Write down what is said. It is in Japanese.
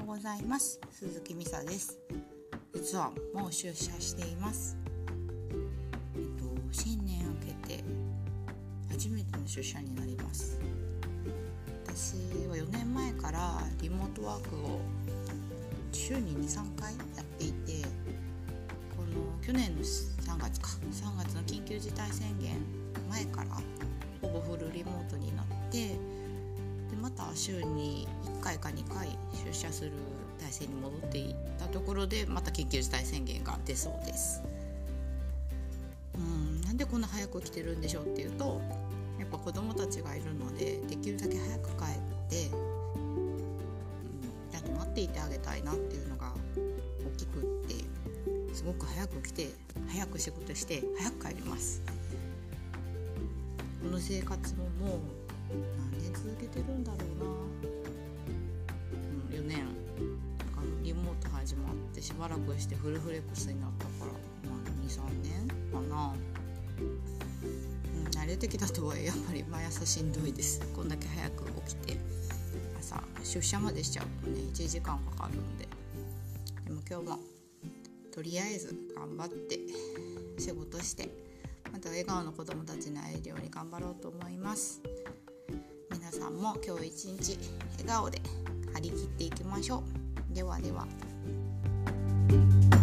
ようございます。鈴木美沙です。実はもう出社しています。えっと新年明けて初めての出社になります。私は4年前からリモートワークを週に23回やっていてこの去年の3月か3月の緊急事態宣言前からほぼフルリモートになってでまた週に回か2回出社する体制に戻っていったところでまた緊急事態宣言が出そうです。うんなんでこんな早く来てるんでしょうっていうとやっぱ子供たちがいるのでできるだけ早く帰って、うん、ちゃんと待っていてあげたいなっていうのが大きくってすごく早く来て早く仕事して早く帰ります。この生活ももう何年続けてるんだろうな、始まってしばらくしてフルフレックスになったから、まあ、23年かな、うん、慣れてきたとはいえやっぱり毎朝しんどいです。こんだけ早く起きて朝出社までしちゃうとね1時間かかるんで。でも今日もとりあえず頑張って仕事してまた笑顔の子どもたちに会えるように頑張ろうと思います。皆さんも今日一日笑顔で張り切っていきましょう。ではでは。Thank you.